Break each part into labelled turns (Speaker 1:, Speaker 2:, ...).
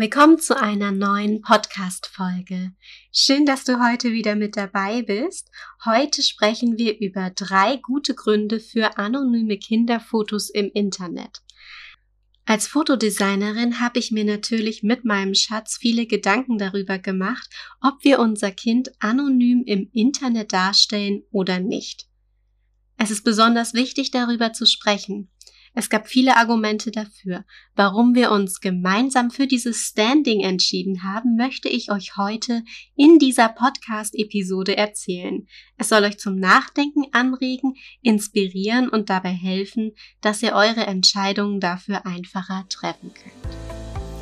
Speaker 1: Willkommen zu einer neuen Podcast-Folge. Schön, dass du heute wieder mit dabei bist. Heute sprechen wir über drei gute Gründe für anonyme Kinderfotos im Internet. Als Fotodesignerin habe ich mir natürlich mit meinem Schatz viele Gedanken darüber gemacht, ob wir unser Kind anonym im Internet darstellen oder nicht. Es ist besonders wichtig, darüber zu sprechen, es gab viele Argumente dafür. Warum wir uns gemeinsam für dieses Standing entschieden haben, möchte ich euch heute in dieser Podcast-Episode erzählen. Es soll euch zum Nachdenken anregen, inspirieren und dabei helfen, dass ihr eure Entscheidungen dafür einfacher treffen könnt.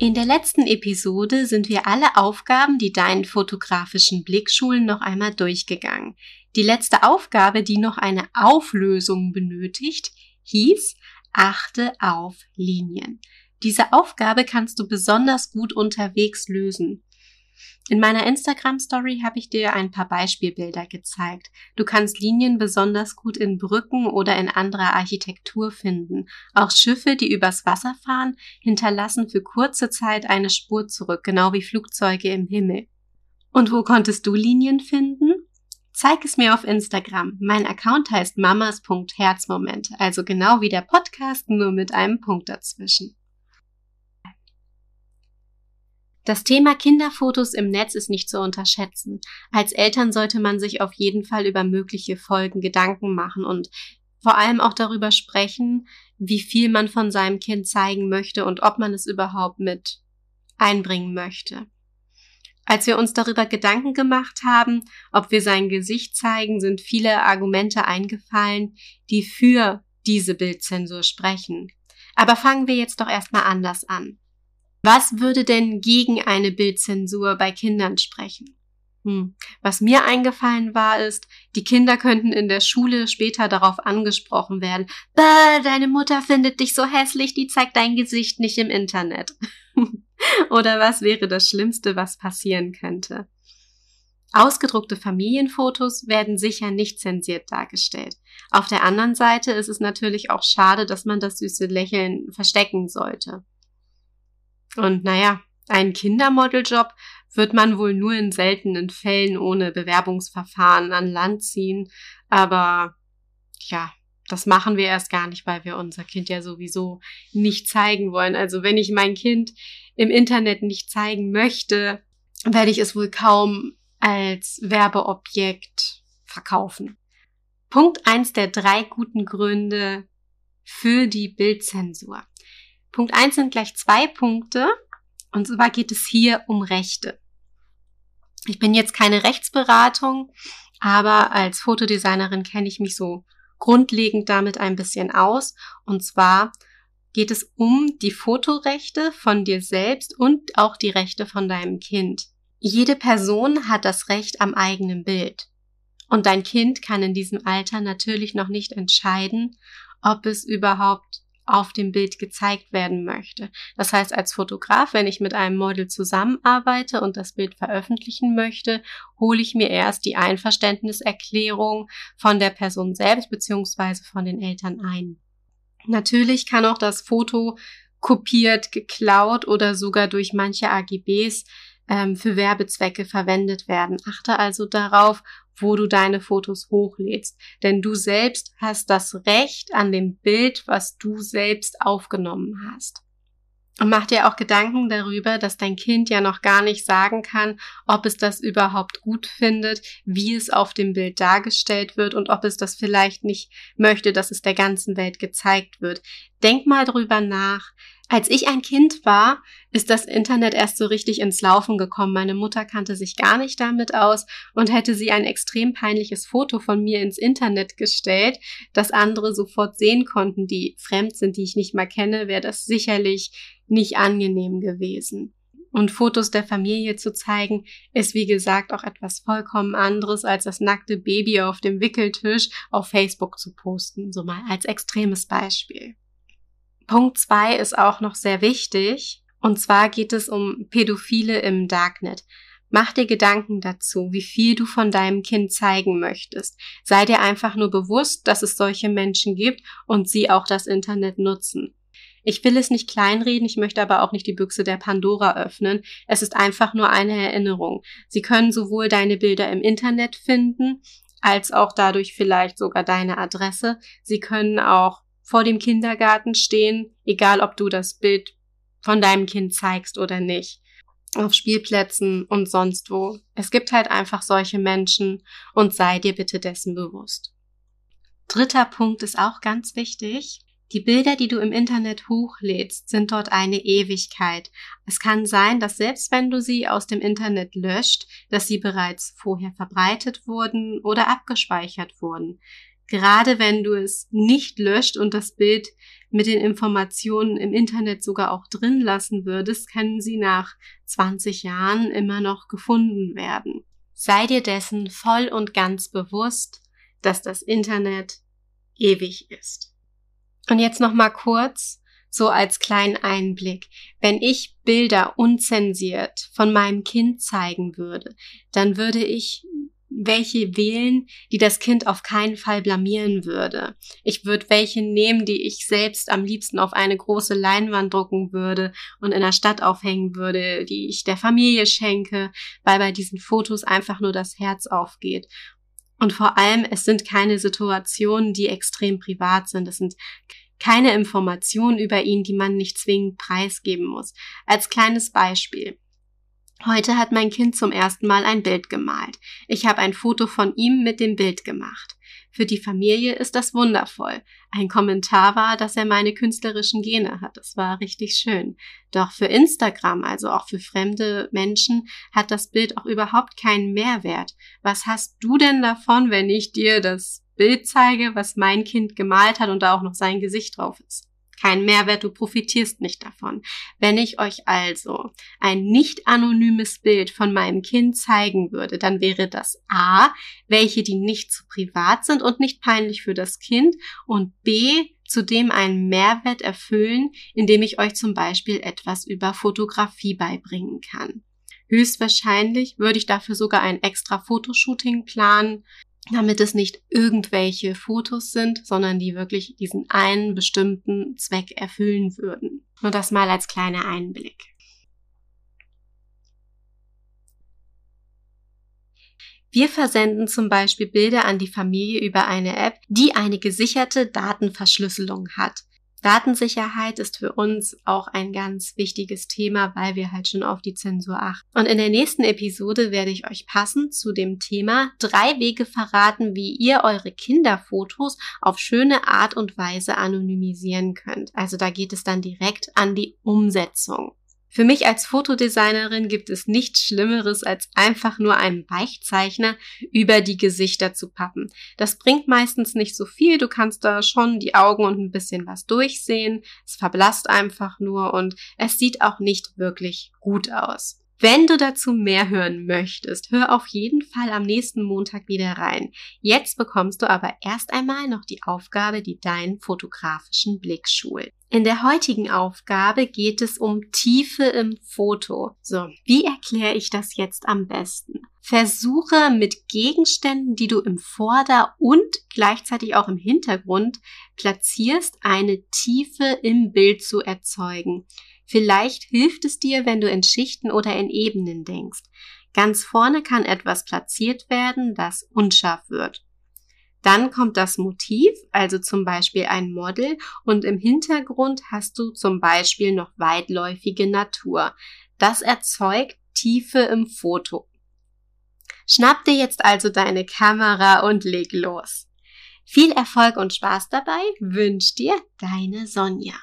Speaker 1: In der letzten Episode sind wir alle Aufgaben, die deinen fotografischen Blick schulen, noch einmal durchgegangen. Die letzte Aufgabe, die noch eine Auflösung benötigt, hieß Achte auf Linien. Diese Aufgabe kannst du besonders gut unterwegs lösen. In meiner Instagram Story habe ich dir ein paar Beispielbilder gezeigt. Du kannst Linien besonders gut in Brücken oder in anderer Architektur finden. Auch Schiffe, die übers Wasser fahren, hinterlassen für kurze Zeit eine Spur zurück, genau wie Flugzeuge im Himmel. Und wo konntest du Linien finden? Zeig es mir auf Instagram. Mein Account heißt mamas.herzmomente, also genau wie der Podcast, nur mit einem Punkt dazwischen. Das Thema Kinderfotos im Netz ist nicht zu unterschätzen. Als Eltern sollte man sich auf jeden Fall über mögliche Folgen Gedanken machen und vor allem auch darüber sprechen, wie viel man von seinem Kind zeigen möchte und ob man es überhaupt mit einbringen möchte. Als wir uns darüber Gedanken gemacht haben, ob wir sein Gesicht zeigen, sind viele Argumente eingefallen, die für diese Bildzensur sprechen. Aber fangen wir jetzt doch erstmal anders an. Was würde denn gegen eine Bildzensur bei Kindern sprechen? Hm. Was mir eingefallen war, ist, die Kinder könnten in der Schule später darauf angesprochen werden. Bäh, deine Mutter findet dich so hässlich, die zeigt dein Gesicht nicht im Internet. Oder was wäre das Schlimmste, was passieren könnte? Ausgedruckte Familienfotos werden sicher nicht zensiert dargestellt. Auf der anderen Seite ist es natürlich auch schade, dass man das süße Lächeln verstecken sollte. Und naja, einen Kindermodeljob wird man wohl nur in seltenen Fällen ohne Bewerbungsverfahren an Land ziehen. Aber ja, das machen wir erst gar nicht, weil wir unser Kind ja sowieso nicht zeigen wollen. Also wenn ich mein Kind im Internet nicht zeigen möchte, werde ich es wohl kaum als Werbeobjekt verkaufen. Punkt eins der drei guten Gründe für die Bildzensur. Punkt eins sind gleich zwei Punkte. Und zwar geht es hier um Rechte. Ich bin jetzt keine Rechtsberatung, aber als Fotodesignerin kenne ich mich so grundlegend damit ein bisschen aus. Und zwar geht es um die Fotorechte von dir selbst und auch die Rechte von deinem Kind. Jede Person hat das Recht am eigenen Bild. Und dein Kind kann in diesem Alter natürlich noch nicht entscheiden, ob es überhaupt auf dem Bild gezeigt werden möchte. Das heißt, als Fotograf, wenn ich mit einem Model zusammenarbeite und das Bild veröffentlichen möchte, hole ich mir erst die Einverständniserklärung von der Person selbst beziehungsweise von den Eltern ein. Natürlich kann auch das Foto kopiert, geklaut oder sogar durch manche AGBs ähm, für Werbezwecke verwendet werden. Achte also darauf, wo du deine Fotos hochlädst. Denn du selbst hast das Recht an dem Bild, was du selbst aufgenommen hast. Und mach dir auch Gedanken darüber, dass dein Kind ja noch gar nicht sagen kann, ob es das überhaupt gut findet, wie es auf dem Bild dargestellt wird und ob es das vielleicht nicht möchte, dass es der ganzen Welt gezeigt wird. Denk mal drüber nach, als ich ein Kind war, ist das Internet erst so richtig ins Laufen gekommen. Meine Mutter kannte sich gar nicht damit aus und hätte sie ein extrem peinliches Foto von mir ins Internet gestellt, das andere sofort sehen konnten, die fremd sind, die ich nicht mal kenne, wäre das sicherlich nicht angenehm gewesen. Und Fotos der Familie zu zeigen, ist wie gesagt auch etwas vollkommen anderes, als das nackte Baby auf dem Wickeltisch auf Facebook zu posten, so mal als extremes Beispiel. Punkt zwei ist auch noch sehr wichtig, und zwar geht es um Pädophile im Darknet. Mach dir Gedanken dazu, wie viel du von deinem Kind zeigen möchtest. Sei dir einfach nur bewusst, dass es solche Menschen gibt und sie auch das Internet nutzen. Ich will es nicht kleinreden, ich möchte aber auch nicht die Büchse der Pandora öffnen. Es ist einfach nur eine Erinnerung. Sie können sowohl deine Bilder im Internet finden, als auch dadurch vielleicht sogar deine Adresse. Sie können auch vor dem Kindergarten stehen, egal ob du das Bild von deinem Kind zeigst oder nicht. Auf Spielplätzen und sonst wo. Es gibt halt einfach solche Menschen und sei dir bitte dessen bewusst. Dritter Punkt ist auch ganz wichtig. Die Bilder, die du im Internet hochlädst, sind dort eine Ewigkeit. Es kann sein, dass selbst wenn du sie aus dem Internet löscht, dass sie bereits vorher verbreitet wurden oder abgespeichert wurden. Gerade wenn du es nicht löscht und das Bild mit den Informationen im Internet sogar auch drin lassen würdest, können sie nach 20 Jahren immer noch gefunden werden. Sei dir dessen voll und ganz bewusst, dass das Internet ewig ist. Und jetzt noch mal kurz so als kleinen Einblick. Wenn ich Bilder unzensiert von meinem Kind zeigen würde, dann würde ich welche wählen, die das Kind auf keinen Fall blamieren würde. Ich würde welche nehmen, die ich selbst am liebsten auf eine große Leinwand drucken würde und in der Stadt aufhängen würde, die ich der Familie schenke, weil bei diesen Fotos einfach nur das Herz aufgeht. Und vor allem, es sind keine Situationen, die extrem privat sind. Es sind keine Informationen über ihn, die man nicht zwingend preisgeben muss. Als kleines Beispiel. Heute hat mein Kind zum ersten Mal ein Bild gemalt. Ich habe ein Foto von ihm mit dem Bild gemacht. Für die Familie ist das wundervoll. Ein Kommentar war, dass er meine künstlerischen Gene hat. Das war richtig schön. Doch für Instagram, also auch für fremde Menschen, hat das Bild auch überhaupt keinen Mehrwert. Was hast du denn davon, wenn ich dir das Bild zeige, was mein Kind gemalt hat und da auch noch sein Gesicht drauf ist? Kein Mehrwert, du profitierst nicht davon. Wenn ich euch also ein nicht anonymes Bild von meinem Kind zeigen würde, dann wäre das A, welche die nicht zu privat sind und nicht peinlich für das Kind und B, zudem einen Mehrwert erfüllen, indem ich euch zum Beispiel etwas über Fotografie beibringen kann. Höchstwahrscheinlich würde ich dafür sogar ein extra Fotoshooting planen, damit es nicht irgendwelche Fotos sind, sondern die wirklich diesen einen bestimmten Zweck erfüllen würden. Nur das mal als kleiner Einblick. Wir versenden zum Beispiel Bilder an die Familie über eine App, die eine gesicherte Datenverschlüsselung hat. Datensicherheit ist für uns auch ein ganz wichtiges Thema, weil wir halt schon auf die Zensur achten. Und in der nächsten Episode werde ich euch passend zu dem Thema drei Wege verraten, wie ihr eure Kinderfotos auf schöne Art und Weise anonymisieren könnt. Also da geht es dann direkt an die Umsetzung. Für mich als Fotodesignerin gibt es nichts Schlimmeres, als einfach nur einen Weichzeichner über die Gesichter zu pappen. Das bringt meistens nicht so viel. Du kannst da schon die Augen und ein bisschen was durchsehen. Es verblasst einfach nur und es sieht auch nicht wirklich gut aus. Wenn du dazu mehr hören möchtest, hör auf jeden Fall am nächsten Montag wieder rein. Jetzt bekommst du aber erst einmal noch die Aufgabe, die deinen fotografischen Blick schult. In der heutigen Aufgabe geht es um Tiefe im Foto. So, wie erkläre ich das jetzt am besten? Versuche mit Gegenständen, die du im Vorder- und gleichzeitig auch im Hintergrund platzierst, eine Tiefe im Bild zu erzeugen. Vielleicht hilft es dir, wenn du in Schichten oder in Ebenen denkst. Ganz vorne kann etwas platziert werden, das unscharf wird. Dann kommt das Motiv, also zum Beispiel ein Model, und im Hintergrund hast du zum Beispiel noch weitläufige Natur. Das erzeugt Tiefe im Foto. Schnapp dir jetzt also deine Kamera und leg los. Viel Erfolg und Spaß dabei wünscht dir deine Sonja.